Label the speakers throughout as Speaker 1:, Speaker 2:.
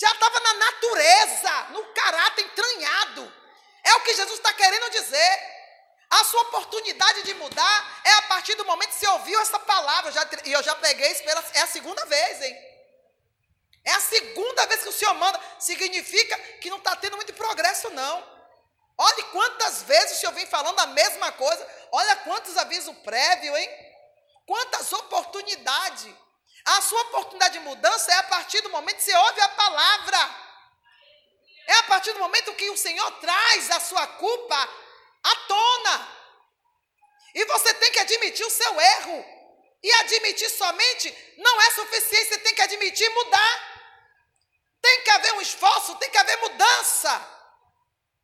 Speaker 1: Já estava na natureza, no caráter entranhado. É o que Jesus está querendo dizer. A sua oportunidade de mudar é a partir do momento que você ouviu essa palavra. e eu já preguei isso pela, é a segunda vez, hein? É a segunda vez que o Senhor manda. Significa que não está tendo muito progresso, não. Olhe quantas vezes o Senhor vem falando a mesma coisa. Olha quantos avisos prévios, hein? Quantas oportunidades. A sua oportunidade de mudança é a partir do momento que você ouve a palavra. É a partir do momento que o Senhor traz a sua culpa à tona. E você tem que admitir o seu erro. E admitir somente não é suficiente, você tem que admitir e mudar. Tem que haver um esforço, tem que haver mudança.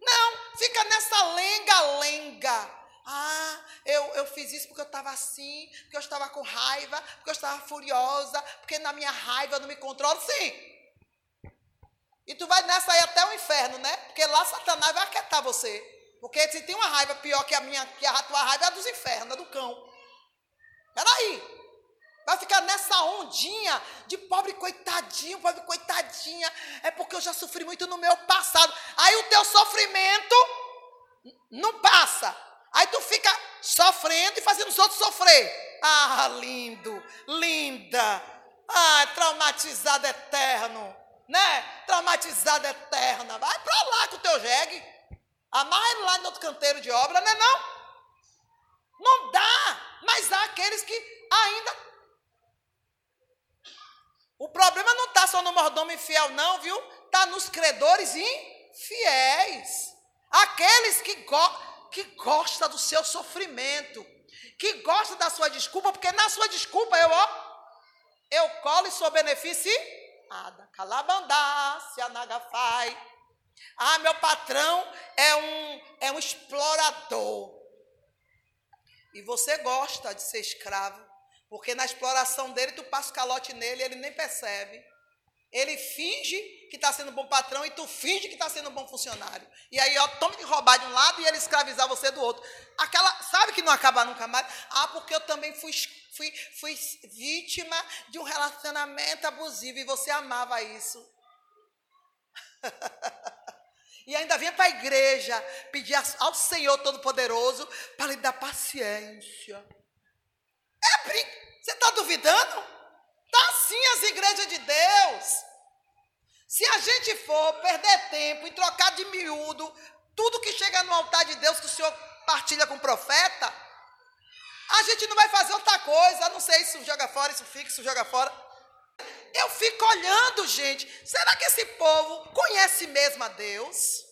Speaker 1: Não, fica nessa lenga-lenga. Ah, eu, eu fiz isso porque eu estava assim, porque eu estava com raiva, porque eu estava furiosa, porque na minha raiva eu não me controlo. Sim. E tu vai nessa aí até o inferno, né? Porque lá Satanás vai aquietar você. Porque se tem uma raiva pior que a minha, que a tua raiva é a dos infernos, é do cão. Peraí. Vai ficar nessa ondinha de pobre coitadinho, pobre coitadinha. É porque eu já sofri muito no meu passado. Aí o teu sofrimento não passa. Aí tu fica sofrendo e fazendo os outros sofrer. Ah, lindo, linda. Ah, traumatizado eterno. Né? Traumatizado eterna. Vai pra lá com o teu jegue. Amarra lá no outro canteiro de obra, né não? Não dá. Mas há aqueles que ainda o problema não está só no mordomo infiel, não, viu? Está nos credores infiéis. Aqueles que, go que gostam do seu sofrimento, que gostam da sua desculpa, porque na sua desculpa eu, ó, eu colo e sou beneficiada. Calabandá, se anagafai. Ah, meu patrão é um, é um explorador. E você gosta de ser escravo. Porque na exploração dele, tu passa calote nele, ele nem percebe. Ele finge que está sendo bom patrão e tu finge que está sendo bom funcionário. E aí, ó, toma de roubar de um lado e ele escravizar você do outro. Aquela, sabe que não acaba nunca mais? Ah, porque eu também fui, fui, fui vítima de um relacionamento abusivo e você amava isso. e ainda vinha para a igreja pedir ao Senhor Todo-Poderoso para lhe dar paciência. É brinco. Você está duvidando? Assim as igrejas de Deus. Se a gente for perder tempo em trocar de miúdo tudo que chega no altar de Deus que o Senhor partilha com o profeta, a gente não vai fazer outra coisa, não sei se joga fora, isso fica, isso joga fora. Eu fico olhando, gente, será que esse povo conhece mesmo a Deus?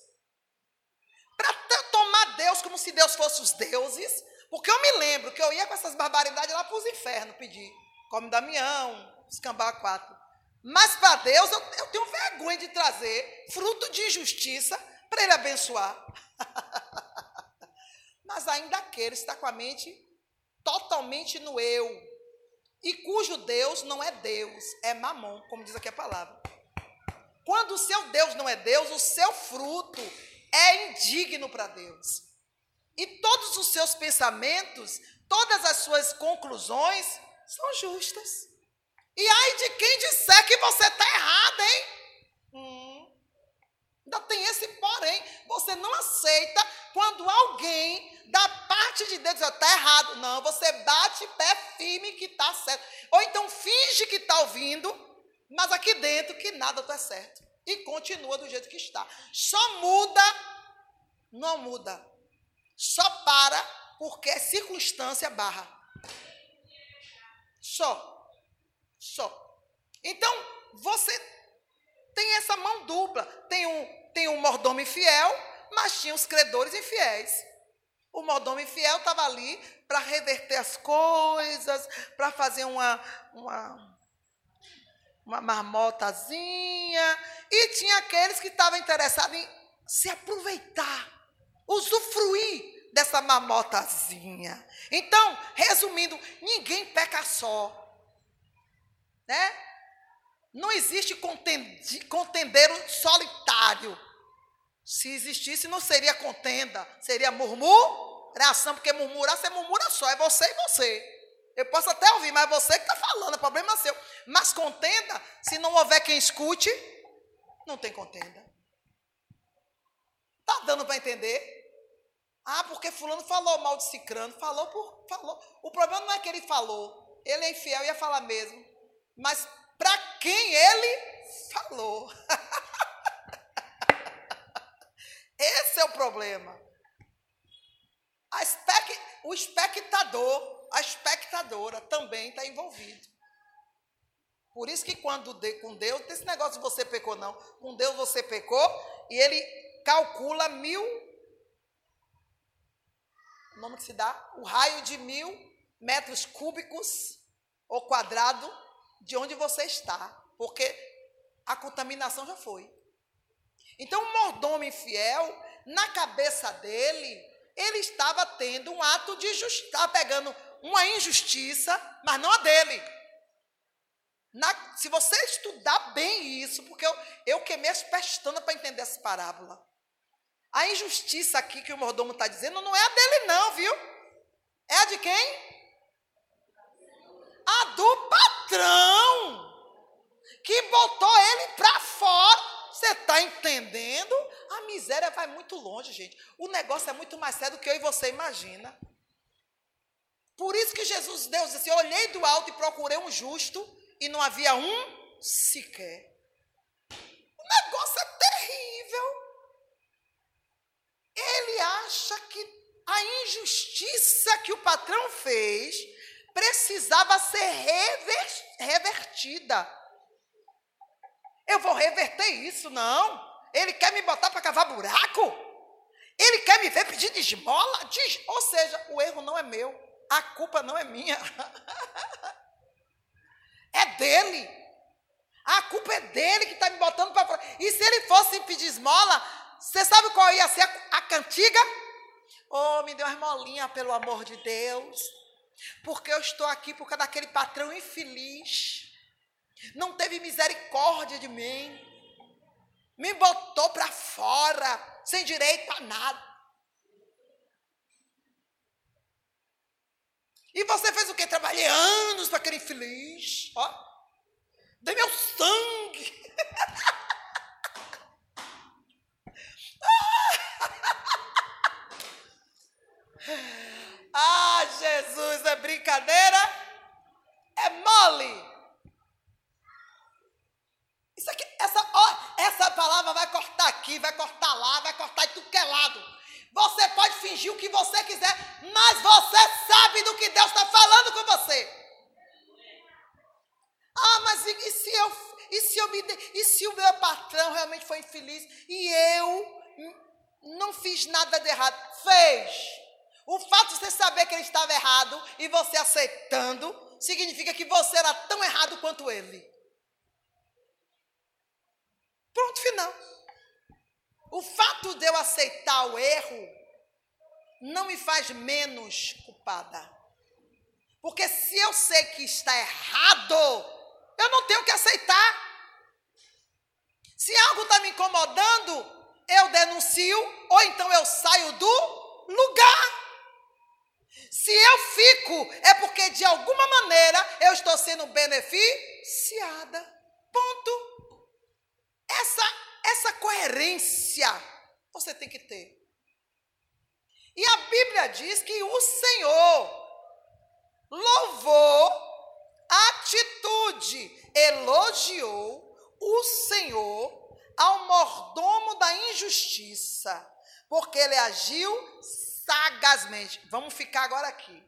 Speaker 1: Para tomar Deus como se Deus fosse os deuses? Porque eu me lembro que eu ia com essas barbaridades lá para os infernos pedir. Come Damião, escambar quatro. Mas para Deus eu, eu, tenho vergonha de trazer fruto de injustiça para Ele abençoar. Mas ainda aquele está com a mente totalmente no eu. E cujo Deus não é Deus, é mamon, como diz aqui a palavra. Quando o seu Deus não é Deus, o seu fruto é indigno para Deus. E todos os seus pensamentos, todas as suas conclusões são justas. E ai de quem disser que você está errado, hein? Hum, ainda tem esse porém. Você não aceita quando alguém da parte de Deus diz, está errado. Não, você bate pé firme que está certo. Ou então finge que está ouvindo, mas aqui dentro que nada está certo. E continua do jeito que está. Só muda, não muda só para porque é circunstância barra. Só. Só. Então, você tem essa mão dupla. Tem um, tem um mordomo infiel, mas tinha os credores infiéis. O mordomo infiel estava ali para reverter as coisas, para fazer uma, uma, uma marmotazinha. E tinha aqueles que estavam interessados em se aproveitar usufruir dessa mamotazinha. Então, resumindo, ninguém peca só. Né? Não existe contendeiro solitário. Se existisse, não seria contenda, seria murmuração, porque murmurar, você murmura só, é você e você. Eu posso até ouvir, mas é você que está falando, é problema seu. Mas contenda, se não houver quem escute, Não tem contenda. Tá dando para entender? Ah, porque fulano falou mal de cicrano, falou por falou. O problema não é que ele falou. Ele é infiel ia falar mesmo. Mas para quem ele falou? Esse é o problema. Espec, o espectador, a espectadora também está envolvido. Por isso que quando de, com Deus, não tem esse negócio de você pecou, não. Com Deus você pecou e ele calcula mil. O nome que se dá? O raio de mil metros cúbicos ou quadrado de onde você está. Porque a contaminação já foi. Então, o mordomo infiel, na cabeça dele, ele estava tendo um ato de justiça, estava pegando uma injustiça, mas não a dele. Na, se você estudar bem isso, porque eu, eu queimei as pestanas para entender essa parábola. A injustiça aqui que o mordomo está dizendo não é a dele, não, viu? É a de quem? Do patrão, que botou ele para fora. Você está entendendo? A miséria vai muito longe, gente. O negócio é muito mais sério do que eu e você imagina. Por isso que Jesus, Deus disse: olhei do alto e procurei um justo e não havia um sequer. O negócio é terrível. Ele acha que a injustiça que o patrão fez precisava ser revertida. Eu vou reverter isso, não. Ele quer me botar para cavar buraco? Ele quer me ver pedir esmola? Ou seja, o erro não é meu, a culpa não é minha. é dele. A culpa é dele que está me botando para fora. E se ele fosse pedir esmola, você sabe qual ia ser a, a cantiga? Oh, me dê uma esmolinha, pelo amor de Deus. Porque eu estou aqui por causa daquele patrão infeliz não teve misericórdia de mim, me botou para fora, sem direito a nada. E você fez o quê? Trabalhei anos para aquele infeliz. Ó, dei meu sangue. ah, Jesus, é brincadeira? É mole. Isso aqui, essa, ó, essa palavra vai cortar aqui, vai cortar lá, vai cortar em tudo que é lado. Você pode fingir o que você quiser, mas você sabe do que Deus está falando com você. Ah, mas e, e, se eu, e se eu me, e se o meu patrão realmente foi infeliz e eu não fiz nada de errado? Fez. O fato de você saber que ele estava errado e você aceitando significa que você era tão errado quanto ele. Pronto, final. O fato de eu aceitar o erro não me faz menos culpada. Porque se eu sei que está errado, eu não tenho que aceitar. Se algo está me incomodando, eu denuncio ou então eu saio do lugar. Se eu fico, é porque de alguma maneira eu estou sendo beneficiada. Ponto. Essa, essa coerência você tem que ter. E a Bíblia diz que o Senhor louvou a atitude, elogiou o Senhor ao mordomo da injustiça, porque ele agiu sagazmente. Vamos ficar agora aqui.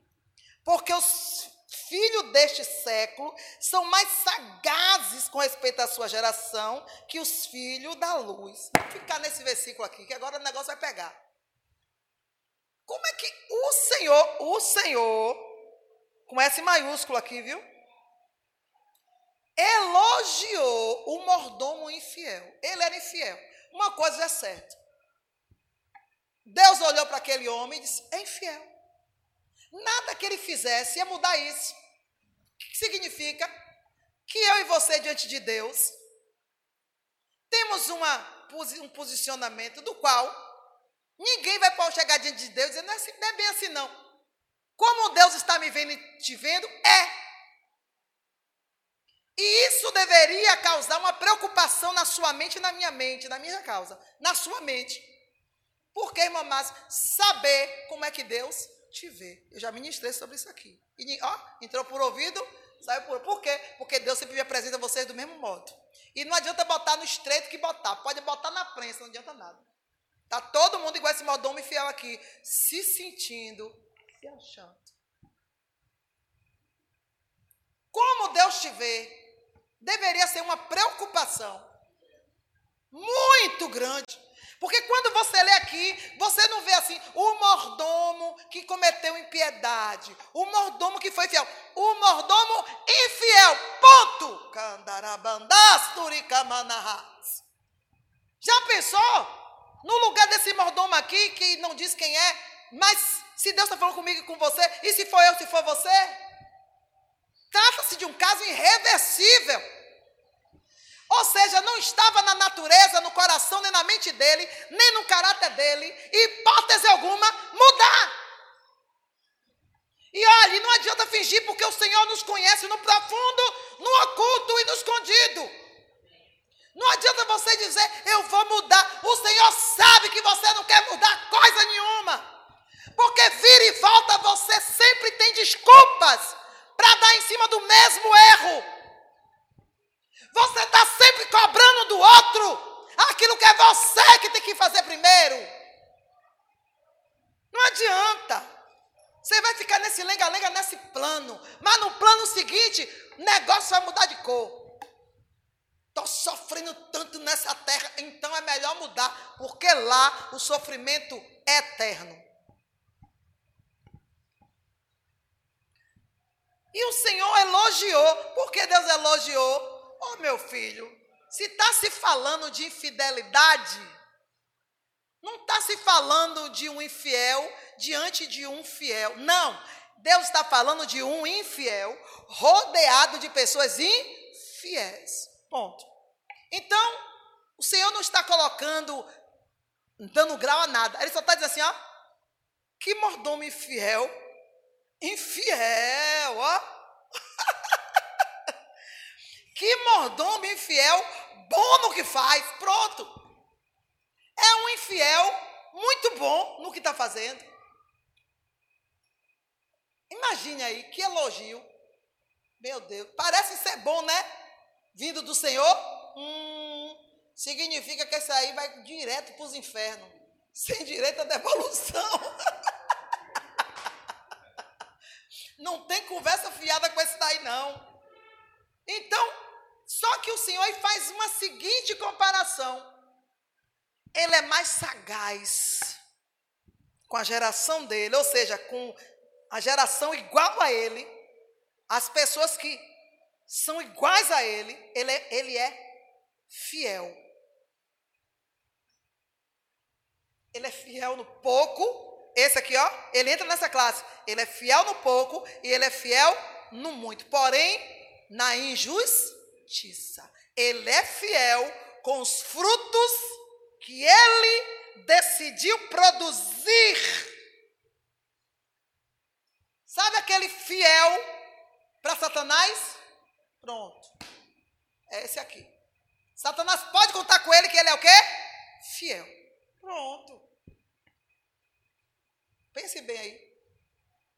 Speaker 1: Porque os filhos deste século são mais sagazes com respeito à sua geração que os filhos da luz. Vou ficar nesse versículo aqui, que agora o negócio vai pegar. Como é que o Senhor, o Senhor, com S maiúsculo aqui, viu? Elogiou o mordomo infiel. Ele era infiel. Uma coisa é certa. Deus olhou para aquele homem e disse: é infiel. Nada que ele fizesse ia mudar isso. O que significa? Que eu e você, diante de Deus, temos uma, um posicionamento do qual ninguém vai chegar diante de Deus dizendo, não é, assim, não é bem assim não. Como Deus está me vendo e te vendo, é. E isso deveria causar uma preocupação na sua mente e na minha mente, na minha causa, na sua mente. Por que, irmã Márcia? Saber como é que Deus te vê. Eu já ministrei sobre isso aqui. E, ó, entrou por ouvido, saiu por. Por quê? Porque Deus sempre me apresenta vocês do mesmo modo. E não adianta botar no estreito que botar. Pode botar na prensa, não adianta nada. Está todo mundo igual esse modão fiel aqui, se sentindo, se achando. Como Deus te vê, deveria ser uma preocupação muito grande. Porque quando você lê aqui, você não vê assim, o mordomo que cometeu impiedade, o mordomo que foi fiel, o mordomo infiel, ponto. Já pensou? No lugar desse mordomo aqui, que não diz quem é, mas se Deus está falando comigo e com você, e se for eu, se for você? Trata-se de um caso irreversível. Ou seja, não estava na natureza, no coração, nem na mente dele, nem no caráter dele, hipótese alguma, mudar. E olha, não adianta fingir, porque o Senhor nos conhece no profundo, no oculto e no escondido. Não adianta você dizer, eu vou mudar. O Senhor sabe que você não quer mudar coisa nenhuma. Porque vira e volta, você sempre tem desculpas para dar em cima do mesmo erro. Você está sempre cobrando do outro aquilo que é você que tem que fazer primeiro. Não adianta. Você vai ficar nesse lenga-lenga, nesse plano. Mas no plano seguinte, o negócio vai mudar de cor. Estou sofrendo tanto nessa terra, então é melhor mudar, porque lá o sofrimento é eterno. E o Senhor elogiou. Por que Deus elogiou? Oh, meu filho, se está se falando de infidelidade, não está se falando de um infiel diante de um fiel. Não. Deus está falando de um infiel rodeado de pessoas infiéis. Ponto. Então, o Senhor não está colocando, dando grau a nada. Ele só está dizendo assim, ó. Que mordomo infiel. Infiel, ó. Que mordomo infiel, bom no que faz, pronto. É um infiel muito bom no que está fazendo. Imagine aí, que elogio. Meu Deus, parece ser bom, né? Vindo do Senhor. Hum, significa que esse aí vai direto para os infernos, sem direito à devolução. Não tem conversa fiada com esse daí, não. Então, só que o Senhor faz uma seguinte comparação. Ele é mais sagaz com a geração dele, ou seja, com a geração igual a ele, as pessoas que são iguais a ele, ele é, ele é fiel. Ele é fiel no pouco. Esse aqui, ó, ele entra nessa classe. Ele é fiel no pouco e ele é fiel no muito. Porém, na injustiça justiça. Ele é fiel com os frutos que ele decidiu produzir. Sabe aquele fiel para Satanás? Pronto. É esse aqui. Satanás pode contar com ele que ele é o quê? Fiel. Pronto. Pense bem aí.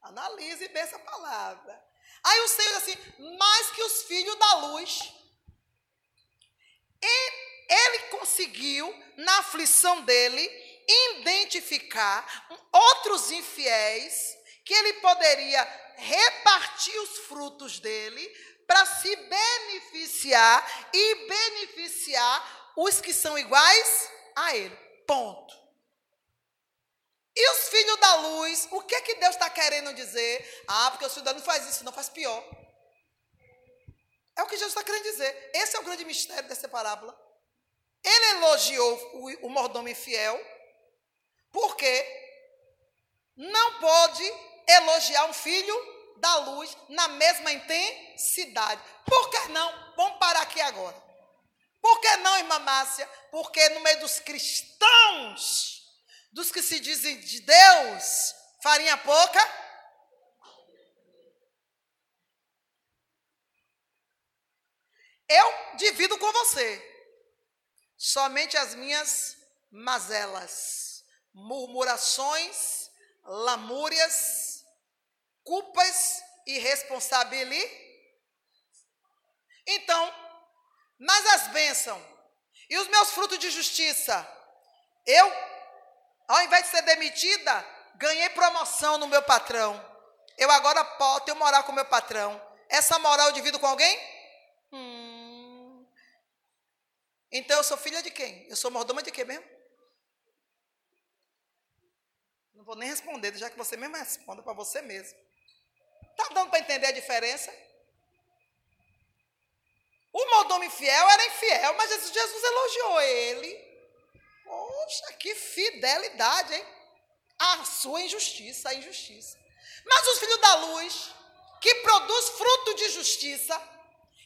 Speaker 1: Analise bem essa palavra. Aí o Senhor diz assim: mais que os filhos da luz ele conseguiu, na aflição dele, identificar outros infiéis que ele poderia repartir os frutos dele para se beneficiar e beneficiar os que são iguais a ele. Ponto. E os filhos da luz, o que é que Deus está querendo dizer? Ah, porque o filho da luz não faz isso, não faz pior. É o que Jesus está querendo dizer. Esse é o grande mistério dessa parábola. Ele elogiou o, o mordomo infiel, porque não pode elogiar um filho da luz na mesma intensidade. Por que não? Vamos parar aqui agora. Por que não, irmã Márcia? Porque no meio dos cristãos, dos que se dizem de Deus, farinha pouca, eu divido com você somente as minhas mazelas, murmurações, lamúrias, culpas e responsabilidade. Então, mas as bênçãos e os meus frutos de justiça, eu, ao invés de ser demitida, ganhei promoção no meu patrão. Eu agora tenho moral com o meu patrão. Essa moral eu divido com alguém? Hum. Então eu sou filha de quem? Eu sou mordoma de quem mesmo? Não vou nem responder, já que você mesmo responda para você mesmo. Está dando para entender a diferença? O mordomo infiel era infiel, mas Jesus, Jesus elogiou ele. Poxa, que fidelidade, hein? A sua injustiça, a injustiça. Mas os filhos da luz, que produz fruto de justiça,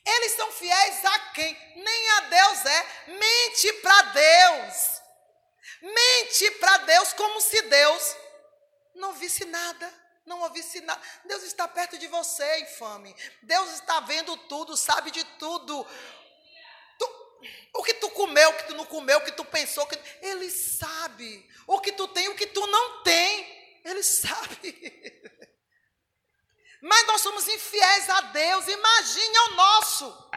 Speaker 1: eles são fiéis a quem? Nem a Deus é. Mente para Deus. Mente para Deus como se Deus não visse nada não ouvisse nada. Deus está perto de você, infame. Deus está vendo tudo, sabe de tudo. Tu, o que tu comeu, o que tu não comeu, o que tu pensou, que, Ele sabe. O que tu tem, o que tu não tem, Ele sabe. Mas nós somos infiéis a Deus, imagine ao nosso.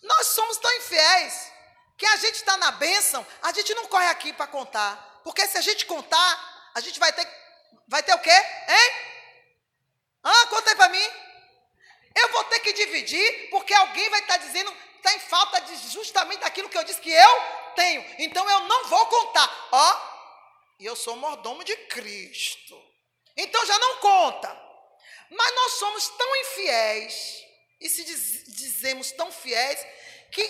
Speaker 1: Nós somos tão infiéis que a gente está na bênção, a gente não corre aqui para contar. Porque se a gente contar, a gente vai ter, vai ter o quê? Hein? Ah, conta aí para mim. Eu vou ter que dividir, porque alguém vai estar tá dizendo, está em falta de justamente daquilo que eu disse que eu tenho. Então eu não vou contar. Ó, e eu sou mordomo de Cristo. Então já não conta. Mas nós somos tão infiéis, e se diz, dizemos tão fiéis, que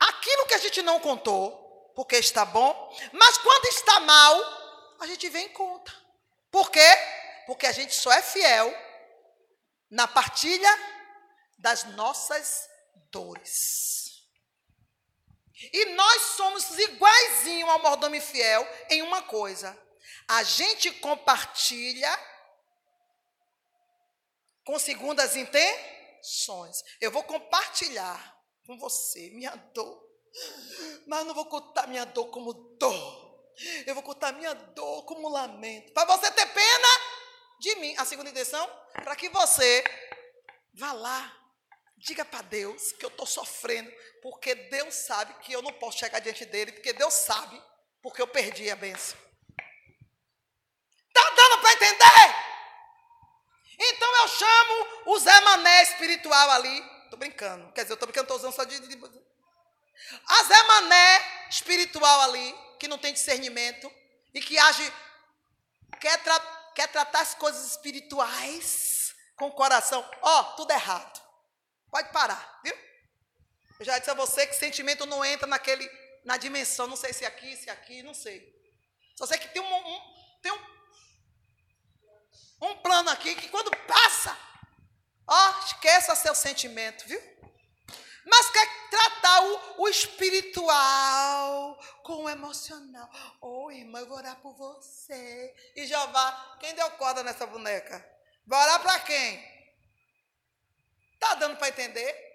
Speaker 1: aquilo que a gente não contou, porque está bom, mas quando está mal, a gente vem em conta. Por quê? Porque a gente só é fiel na partilha das nossas dores. E nós somos iguaizinho ao mordomo fiel em uma coisa. A gente compartilha com segundas intenções. Eu vou compartilhar com você minha dor. Mas não vou contar minha dor como dor. Eu vou contar minha dor como lamento. Para você ter pena de mim. A segunda intenção, para que você vá lá, diga para Deus que eu estou sofrendo, porque Deus sabe que eu não posso chegar diante dele, porque Deus sabe, porque eu perdi a bênção. Entender? Então eu chamo o Zé Mané espiritual ali. Estou brincando. Quer dizer, eu estou brincando, estou usando só de, de, de. A Zé Mané espiritual ali que não tem discernimento e que age, quer, tra quer tratar as coisas espirituais com o coração. Ó, oh, tudo errado. Pode parar, viu? Eu já disse a você que sentimento não entra naquele, na dimensão, não sei se é aqui, se é aqui, não sei. Só sei que tem um, um tem um, um plano aqui que quando passa, ó, esqueça seu sentimento, viu? mas quer tratar o, o espiritual com o emocional. Ô, oh, irmã, eu vou orar por você. E Jeová, quem deu corda nessa boneca? Vai orar para quem? Está dando para entender?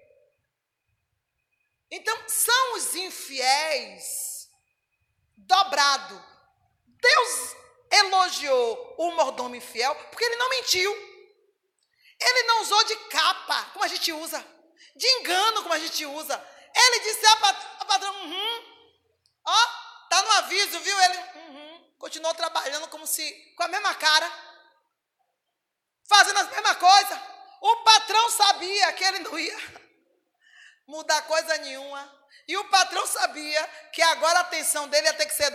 Speaker 1: Então, são os infiéis dobrado. Deus elogiou o mordomo infiel porque ele não mentiu. Ele não usou de capa, como a gente usa de engano, como a gente usa. Ele disse a, pat patrão, uhum, ó, tá no aviso, viu? Ele, uhum, continuou trabalhando como se, com a mesma cara, fazendo a mesma coisa. O patrão sabia que ele não ia mudar coisa nenhuma. E o patrão sabia que agora a atenção dele ia ter que ser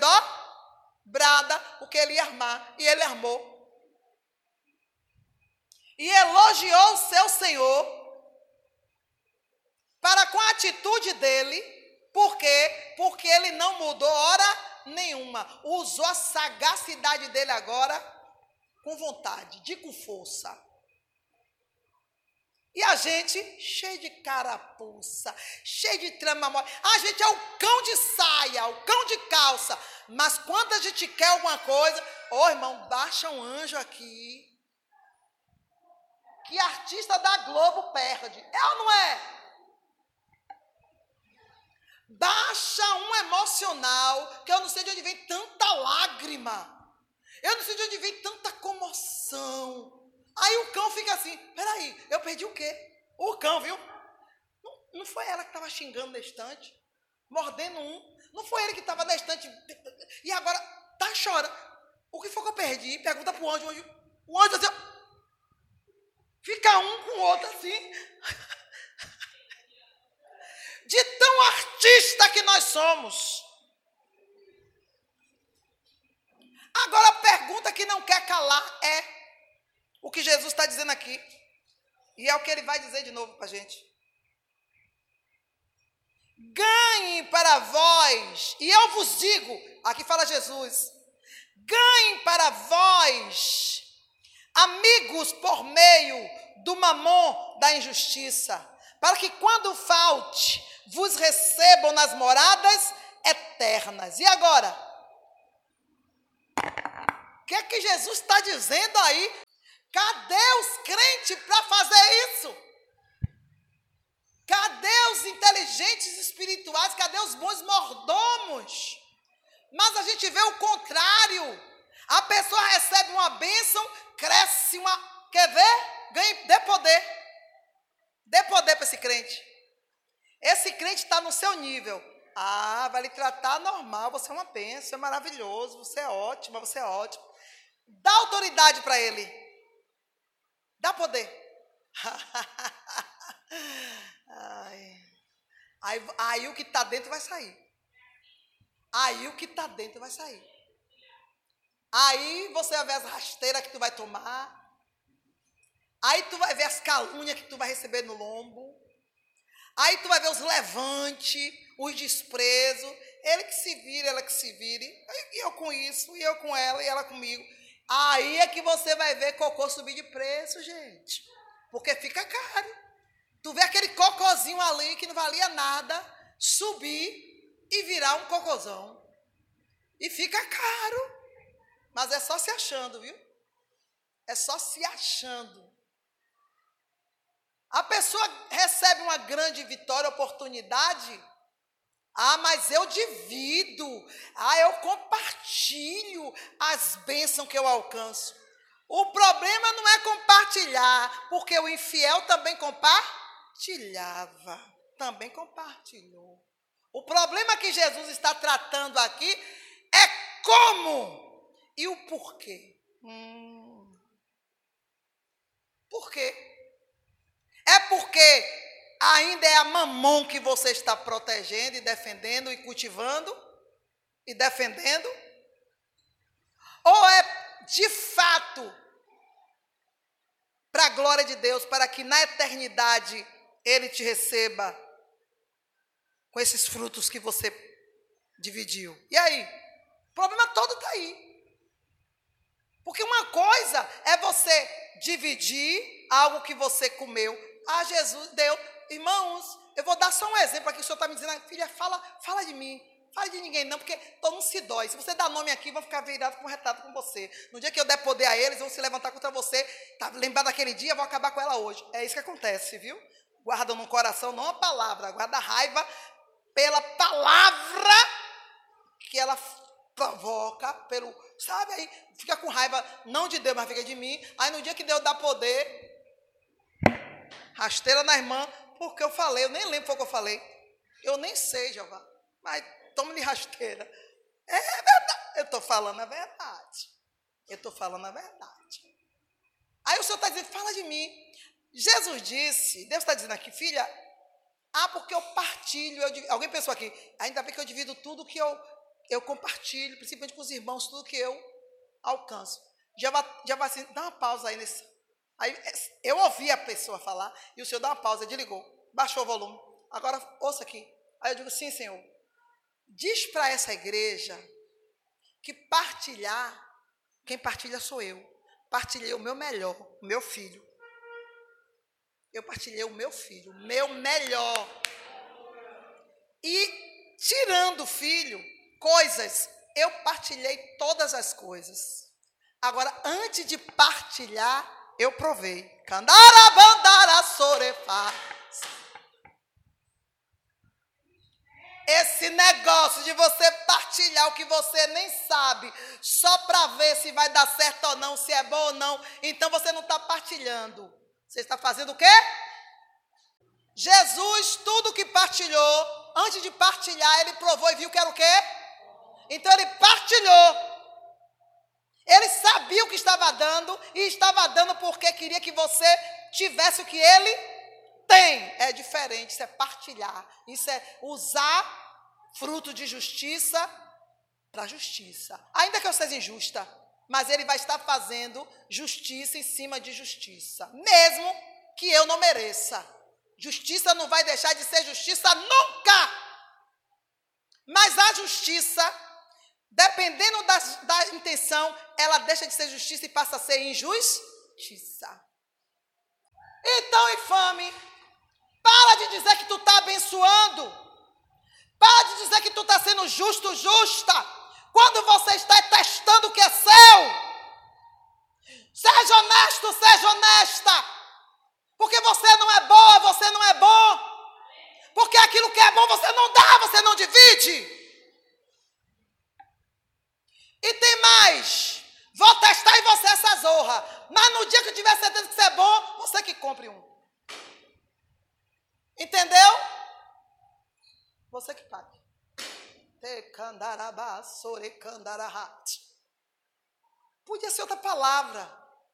Speaker 1: dobrada, porque ele ia armar. E ele armou. E elogiou o seu senhor para com a atitude dele, por quê? Porque ele não mudou hora nenhuma. Usou a sagacidade dele agora com vontade, de com força. E a gente, cheio de carapuça, cheio de trama mole. A gente é o cão de saia, o cão de calça. Mas quando a gente quer alguma coisa, ô oh, irmão, baixa um anjo aqui. que artista da Globo perde. É ou não é? Baixa um emocional, que eu não sei de onde vem tanta lágrima. Eu não sei de onde vem tanta comoção. Aí o cão fica assim, peraí, eu perdi o quê? O cão, viu? Não, não foi ela que estava xingando na estante, mordendo um. Não foi ele que estava na estante. E agora tá chorando. O que foi que eu perdi? Pergunta pro anjo. O anjo, o anjo assim, fica um com o outro assim. De tão artista que nós somos. Agora a pergunta que não quer calar é o que Jesus está dizendo aqui. E é o que ele vai dizer de novo para a gente. Ganhe para vós, e eu vos digo, aqui fala Jesus, ganhe para vós amigos por meio do mamon da injustiça, para que quando falte, vos recebam nas moradas eternas. E agora? O que é que Jesus está dizendo aí? Cadê os crentes para fazer isso? Cadê os inteligentes espirituais? Cadê os bons mordomos? Mas a gente vê o contrário. A pessoa recebe uma bênção, cresce uma. Quer ver? Ganha, dê poder. Dê poder para esse crente. Esse crente está no seu nível. Ah, vai lhe tratar normal. Você é uma bênção, é maravilhoso, você é ótima, você é ótimo. Dá autoridade para ele. Dá poder. Aí, aí o que está dentro vai sair. Aí o que está dentro vai sair. Aí você vai ver as rasteiras que tu vai tomar. Aí tu vai ver as calúnias que tu vai receber no lombo. Aí tu vai ver os levantes, os desprezos. Ele que se vire, ela que se vire. E eu com isso, e eu com ela, e ela comigo. Aí é que você vai ver cocô subir de preço, gente. Porque fica caro. Tu vê aquele cocôzinho ali que não valia nada subir e virar um cocôzão. E fica caro. Mas é só se achando, viu? É só se achando. A pessoa recebe uma grande vitória, oportunidade. Ah, mas eu divido. Ah, eu compartilho as bênçãos que eu alcanço. O problema não é compartilhar, porque o infiel também compartilha compartilhava, também compartilhou. O problema que Jesus está tratando aqui é como e o porquê. Hum. Por quê? É porque ainda é a mamão que você está protegendo e defendendo e cultivando e defendendo? Ou é de fato para a glória de Deus, para que na eternidade ele te receba com esses frutos que você dividiu. E aí? O problema todo está aí. Porque uma coisa é você dividir algo que você comeu. Ah, Jesus deu. Irmãos, eu vou dar só um exemplo aqui. O senhor está me dizendo, filha, fala, fala de mim. Fale de ninguém, não, porque todo mundo se dói. Se você dá nome aqui, vão ficar virados com retrato com você. No dia que eu der poder a eles, vão se levantar contra você. Tá, lembrar daquele dia, vou acabar com ela hoje. É isso que acontece, viu? guarda no coração não a palavra, guarda a raiva pela palavra que ela provoca, pelo, sabe aí, fica com raiva não de Deus, mas fica de mim. Aí no dia que Deus dá poder, rasteira na irmã, porque eu falei, eu nem lembro o que eu falei. Eu nem sei, Jeová, mas toma-lhe rasteira. É verdade, eu estou falando a verdade. Eu estou falando a verdade. Aí o Senhor está dizendo, fala de mim. Jesus disse, Deus está dizendo aqui, filha, ah, porque eu partilho, eu, alguém pensou aqui, ainda bem que eu divido tudo que eu, eu compartilho, principalmente com os irmãos, tudo que eu alcanço. Já vai, já vai assim, dá uma pausa aí nesse. Aí eu ouvi a pessoa falar, e o senhor dá uma pausa, desligou, baixou o volume. Agora ouça aqui. Aí eu digo, sim, senhor. Diz para essa igreja que partilhar, quem partilha sou eu. Partilhei o meu melhor, o meu filho eu partilhei o meu filho, o meu melhor. E tirando o filho, coisas, eu partilhei todas as coisas. Agora, antes de partilhar, eu provei. Esse negócio de você partilhar o que você nem sabe, só para ver se vai dar certo ou não, se é bom ou não, então você não está partilhando. Você está fazendo o quê? Jesus, tudo que partilhou, antes de partilhar, ele provou e viu que era o quê? Então ele partilhou. Ele sabia o que estava dando e estava dando porque queria que você tivesse o que ele tem. É diferente, isso é partilhar. Isso é usar fruto de justiça para justiça. Ainda que eu seja injusta, mas ele vai estar fazendo justiça em cima de justiça, mesmo que eu não mereça. Justiça não vai deixar de ser justiça nunca. Mas a justiça Dependendo da, da intenção, ela deixa de ser justiça e passa a ser injustiça. Então, infame, para de dizer que tu está abençoando. Para de dizer que tu está sendo justo, justa. Quando você está testando o que é seu. Seja honesto, seja honesta. Porque você não é boa, você não é bom. Porque aquilo que é bom você não dá, você não divide. E tem mais. Vou testar em você essa zorra. Mas no dia que eu tiver certeza que isso é bom, você que compre um. Entendeu? Você que pague. Podia ser outra palavra.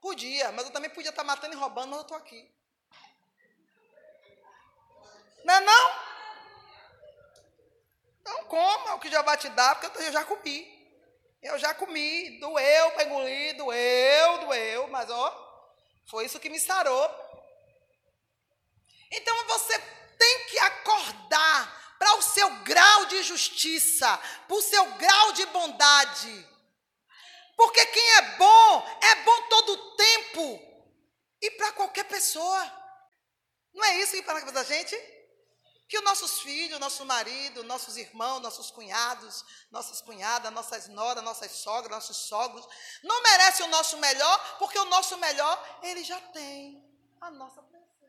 Speaker 1: Podia, mas eu também podia estar matando e roubando, mas eu estou aqui. Não é não? Não coma o que vai te dar, porque eu já comi. Eu já comi, doeu para engolir, doeu, doeu, mas ó, foi isso que me sarou. Então você tem que acordar para o seu grau de justiça, para o seu grau de bondade. Porque quem é bom, é bom todo o tempo e para qualquer pessoa. Não é isso que para a gente? Que os nossos filhos, nosso marido, nossos irmãos, nossos cunhados, nossas cunhadas, nossas noras, nossas sogras, nossos sogros, não merecem o nosso melhor, porque o nosso melhor ele já tem a nossa presença.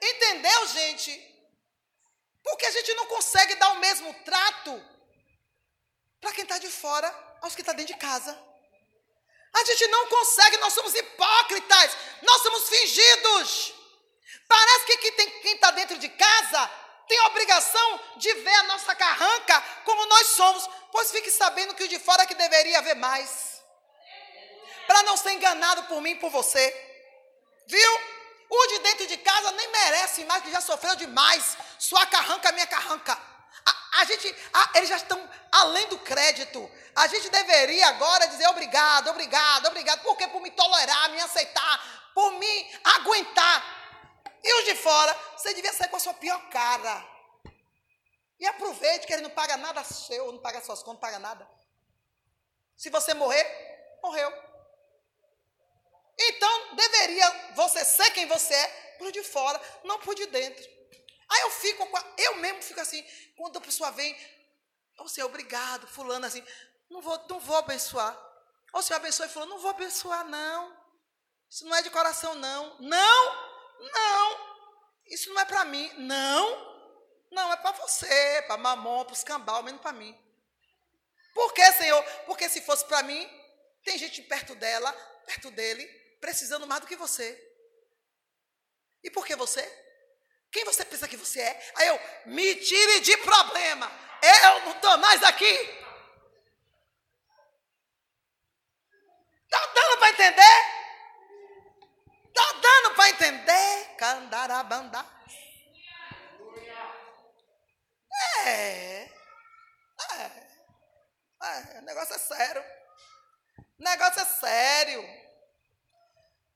Speaker 1: Entendeu, gente? Porque a gente não consegue dar o mesmo trato para quem está de fora aos que está dentro de casa. A gente não consegue, nós somos hipócritas, nós somos fingidos. Parece que quem está dentro de casa tem obrigação de ver a nossa carranca como nós somos, pois fique sabendo que o de fora é que deveria ver mais. Para não ser enganado por mim e por você. Viu? O de dentro de casa nem merece mais, que já sofreu demais. Sua carranca, minha carranca. A, a gente, a, eles já estão além do crédito. A gente deveria agora dizer obrigado, obrigado, obrigado. Porque por me tolerar, me aceitar, por me aguentar. E os de fora, você devia sair com a sua pior cara. E aproveite que ele não paga nada seu, não paga suas contas, não paga nada. Se você morrer, morreu. Então, deveria você ser quem você é por de fora, não por de dentro. Aí eu fico, eu mesmo fico assim, quando a pessoa vem, oh, Senhor, obrigado, fulano assim, não vou, não vou abençoar. Oh, Senhor, abençoe fulano, não vou abençoar, não. Isso não é de coração, não. Não! Não, isso não é para mim. Não, não, é para você, para mamão, para os cambal, menos para mim. Por que, Senhor? Porque se fosse para mim, tem gente perto dela, perto dele, precisando mais do que você. E por que você? Quem você pensa que você é? Aí eu, me tire de problema. Eu não estou mais aqui. Está dando para entender? Entender? Candarabandá. É. É. É. O negócio é sério. O negócio é sério.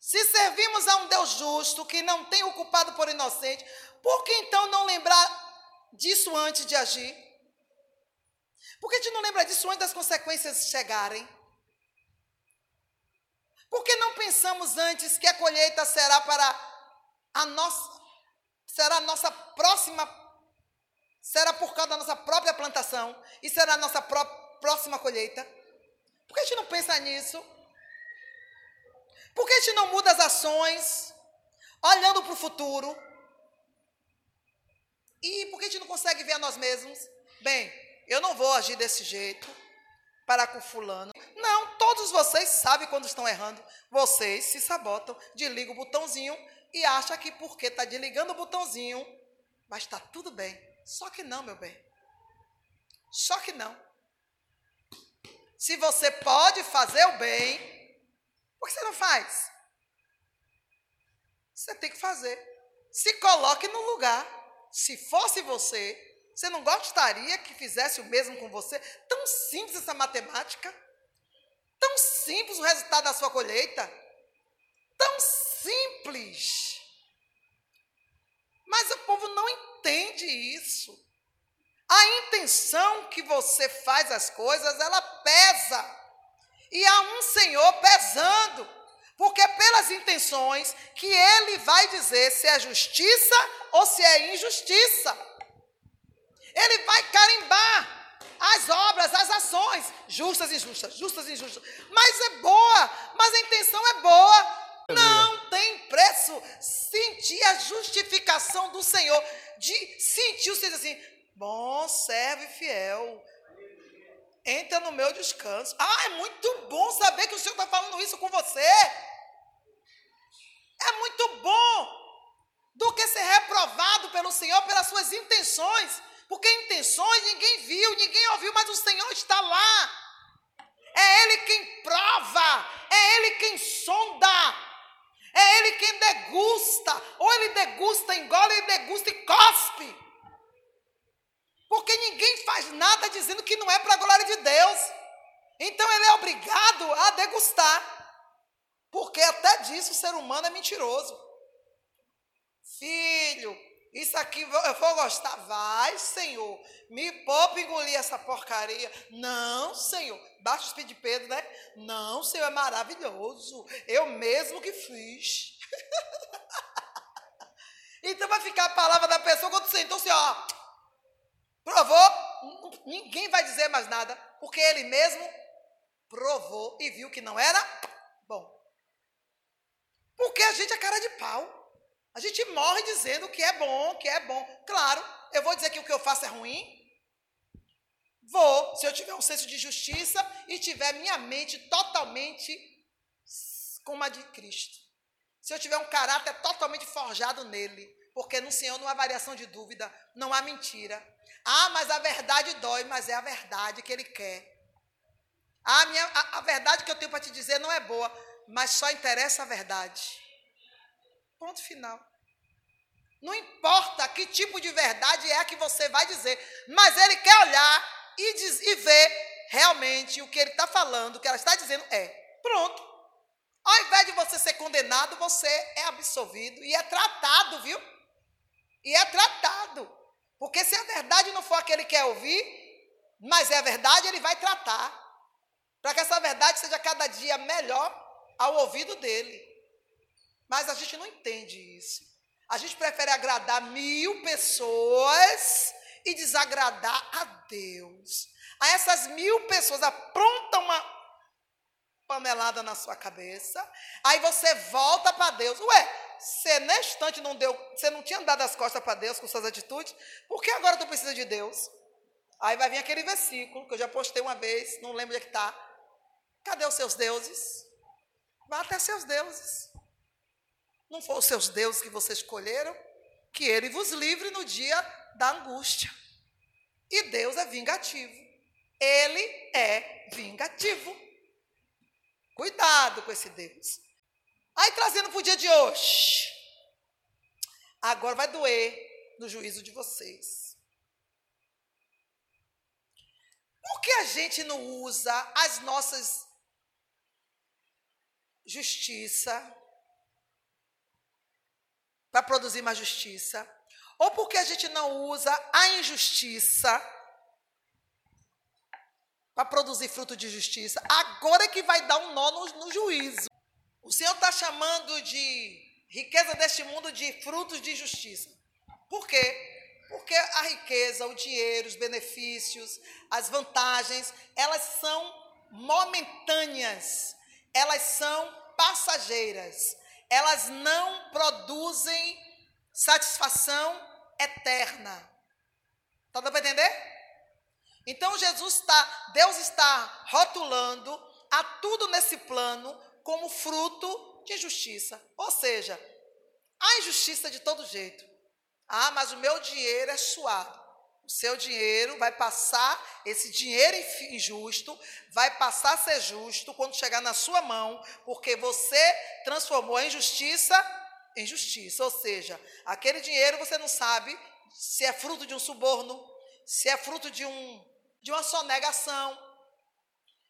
Speaker 1: Se servimos a um Deus justo, que não tem o culpado por inocente, por que então não lembrar disso antes de agir? Por que a gente não lembra disso antes das consequências chegarem? Por que não pensamos antes que a colheita será para a nossa, será a nossa próxima, será por causa da nossa própria plantação e será a nossa pró próxima colheita? Por que a gente não pensa nisso? Por que a gente não muda as ações, olhando para o futuro? E por que a gente não consegue ver a nós mesmos? Bem, eu não vou agir desse jeito para com fulano. Não, todos vocês sabem quando estão errando. Vocês se sabotam, desligam o botãozinho e acham que porque está desligando o botãozinho, vai estar tudo bem. Só que não, meu bem. Só que não. Se você pode fazer o bem, por que você não faz? Você tem que fazer. Se coloque no lugar. Se fosse você, você não gostaria que fizesse o mesmo com você? Tão simples essa matemática. Tão simples o resultado da sua colheita. Tão simples. Mas o povo não entende isso. A intenção que você faz as coisas, ela pesa. E há um Senhor pesando. Porque é pelas intenções que ele vai dizer se é justiça ou se é injustiça. Ele vai carimbar as obras, as ações, justas e injustas, justas e injustas. Mas é boa, mas a intenção é boa. Não tem preço sentir a justificação do Senhor, de sentir o Senhor assim, Bom servo e fiel. Entra no meu descanso. Ah, é muito bom saber que o Senhor está falando isso com você. É muito bom do que ser reprovado pelo Senhor pelas suas intenções. Porque intenções ninguém viu, ninguém ouviu, mas o Senhor está lá. É Ele quem prova, é Ele quem sonda, é Ele quem degusta. Ou Ele degusta, engole, Ele degusta e cospe. Porque ninguém faz nada dizendo que não é para a glória de Deus. Então ele é obrigado a degustar. Porque até disso o ser humano é mentiroso. Filho, isso aqui eu vou gostar. Vai, Senhor. Me poupe engolir essa porcaria. Não, Senhor. Baixa o espírito de Pedro, né? Não, Senhor, é maravilhoso. Eu mesmo que fiz. então vai ficar a palavra da pessoa quando você. Então, assim, ó. Provou, ninguém vai dizer mais nada, porque ele mesmo provou e viu que não era bom. Porque a gente é cara de pau. A gente morre dizendo que é bom, que é bom. Claro, eu vou dizer que o que eu faço é ruim? Vou, se eu tiver um senso de justiça e tiver minha mente totalmente como a de Cristo. Se eu tiver um caráter totalmente forjado nele. Porque no Senhor não há variação de dúvida, não há mentira, ah, mas a verdade dói, mas é a verdade que ele quer. Ah, minha, a, a verdade que eu tenho para te dizer não é boa, mas só interessa a verdade. Ponto final. Não importa que tipo de verdade é a que você vai dizer, mas ele quer olhar e, diz, e ver realmente o que ele está falando, o que ela está dizendo é. Pronto. Ao invés de você ser condenado, você é absolvido e é tratado, viu? E é tratado. Porque se a verdade não for aquele que quer ouvir, mas é a verdade, ele vai tratar. Para que essa verdade seja cada dia melhor ao ouvido dele. Mas a gente não entende isso. A gente prefere agradar mil pessoas e desagradar a Deus. A essas mil pessoas aprontam uma panelada na sua cabeça, aí você volta para Deus. Ué, você nesse instante não deu, você não tinha dado as costas para Deus com suas atitudes, por que agora tu precisa de Deus? Aí vai vir aquele versículo que eu já postei uma vez, não lembro onde é que está. Cadê os seus deuses? Vá até seus deuses. Não foram os seus deuses que vocês escolheram? Que ele vos livre no dia da angústia. E Deus é vingativo. Ele é vingativo. Cuidado com esse Deus. Aí trazendo para o dia de hoje. Agora vai doer no juízo de vocês. Por que a gente não usa as nossas justiça para produzir mais justiça? Ou porque a gente não usa a injustiça para produzir fruto de justiça? Agora é que vai dar um nó no, no juízo. O Senhor está chamando de riqueza deste mundo de frutos de justiça. Por quê? Porque a riqueza, o dinheiro, os benefícios, as vantagens, elas são momentâneas, elas são passageiras. Elas não produzem satisfação eterna. Tá dando para entender? Então Jesus está, Deus está rotulando a tudo nesse plano como fruto de injustiça. Ou seja, há injustiça de todo jeito. Ah, mas o meu dinheiro é suado. O seu dinheiro vai passar, esse dinheiro injusto, vai passar a ser justo quando chegar na sua mão, porque você transformou a injustiça em justiça. Ou seja, aquele dinheiro você não sabe se é fruto de um suborno, se é fruto de, um, de uma sonegação.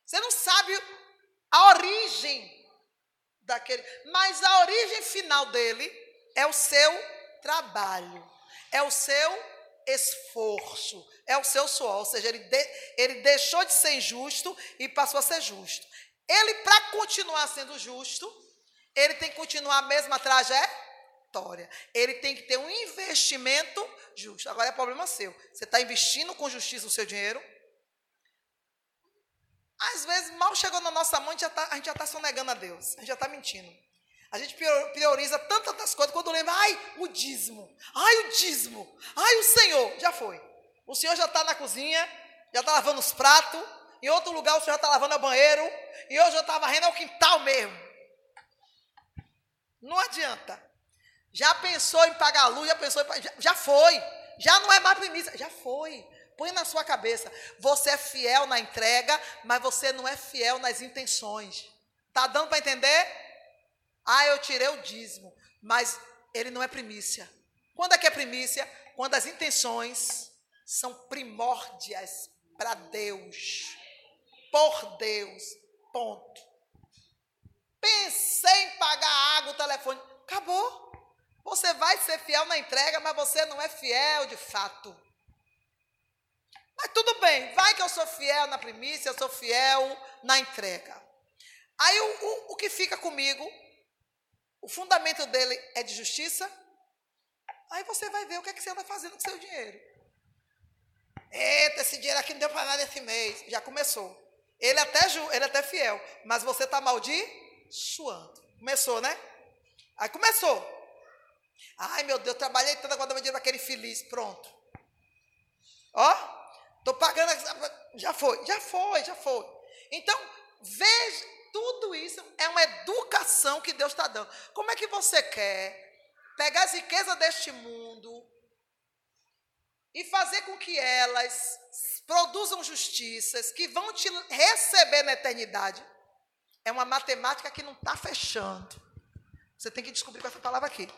Speaker 1: Você não sabe a origem daquele, mas a origem final dele é o seu trabalho, é o seu esforço, é o seu suor, ou seja, ele, de, ele deixou de ser injusto e passou a ser justo. Ele, para continuar sendo justo, ele tem que continuar a mesma trajetória. Ele tem que ter um investimento justo. Agora é problema seu. Você está investindo com justiça o seu dinheiro? Às vezes, mal chegou na nossa mão, a gente já está tá sonegando a Deus. A gente já está mentindo. A gente prioriza tantas coisas quando lembra, ai, o dízimo, ai, o dízimo, ai, o Senhor, já foi. O Senhor já está na cozinha, já está lavando os pratos, em outro lugar o Senhor já está lavando o banheiro, e hoje eu estava varrendo ao quintal mesmo. Não adianta. Já pensou em pagar a luz, já pensou em já, já foi. Já não é mais primícia, já foi. Põe na sua cabeça. Você é fiel na entrega, mas você não é fiel nas intenções. Tá dando para entender? Ah, eu tirei o dízimo, mas ele não é primícia. Quando é que é primícia? Quando as intenções são primórdias para Deus. Por Deus. Ponto. Pensei em pagar água, o telefone. Acabou. Você vai ser fiel na entrega, mas você não é fiel de fato. Mas tudo bem, vai que eu sou fiel na primícia, eu sou fiel na entrega. Aí o, o, o que fica comigo o fundamento dele é de justiça, aí você vai ver o que, é que você anda fazendo com seu dinheiro. Eita, esse dinheiro aqui não deu para nada esse mês. Já começou. Ele é até, ele é até fiel, mas você está maldiçoando. Começou, né? Aí começou. Ai, meu Deus, trabalhei tanto agora dinheiro daquele feliz. Pronto. Ó, estou pagando. Já foi, já foi, já foi. Então, veja, tudo isso é uma educação que Deus está dando. Como é que você quer pegar as riquezas deste mundo e fazer com que elas produzam justiças que vão te receber na eternidade? É uma matemática que não está fechando. Você tem que descobrir com essa palavra aqui.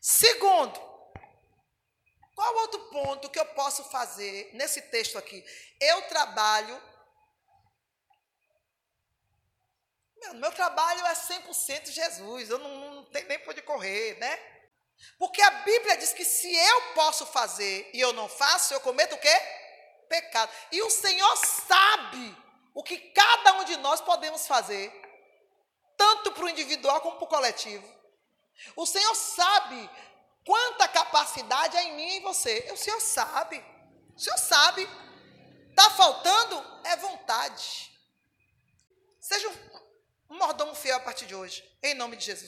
Speaker 1: Segundo, qual outro ponto que eu posso fazer nesse texto aqui? Eu trabalho Meu, meu trabalho é 100% Jesus, eu não, não tenho nem por onde correr, né? Porque a Bíblia diz que se eu posso fazer e eu não faço, eu cometo o quê? Pecado. E o Senhor sabe o que cada um de nós podemos fazer, tanto para o individual como para o coletivo. O Senhor sabe quanta capacidade há em mim e em você. O Senhor sabe. O Senhor sabe. Está faltando? É vontade. Seja um mordomo fiel a partir de hoje, em nome de Jesus.